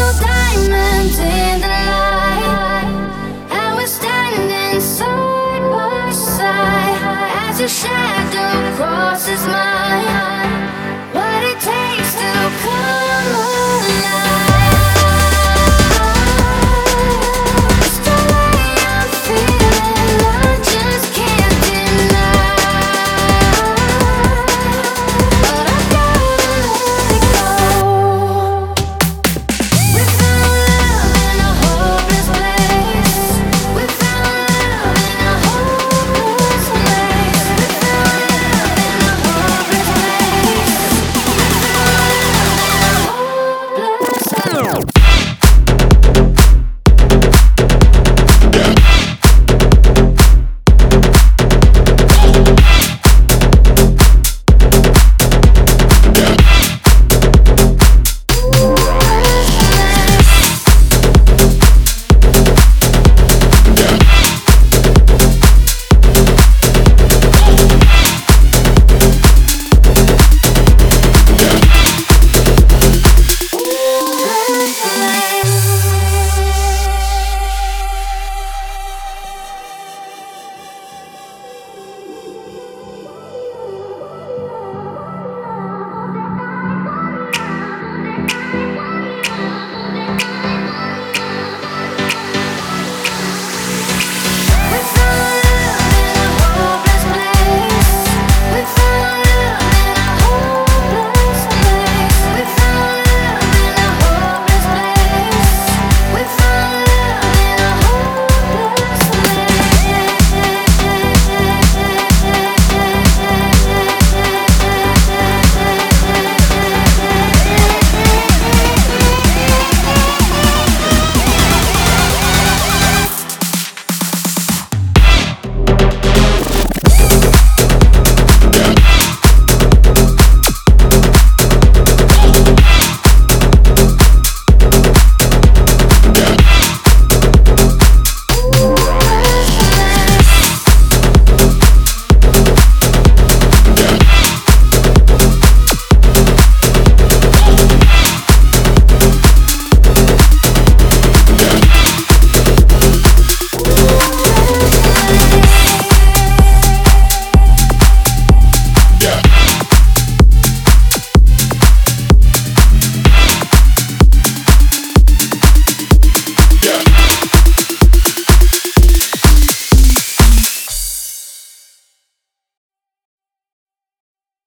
Diamonds in the light, as your shadow crosses my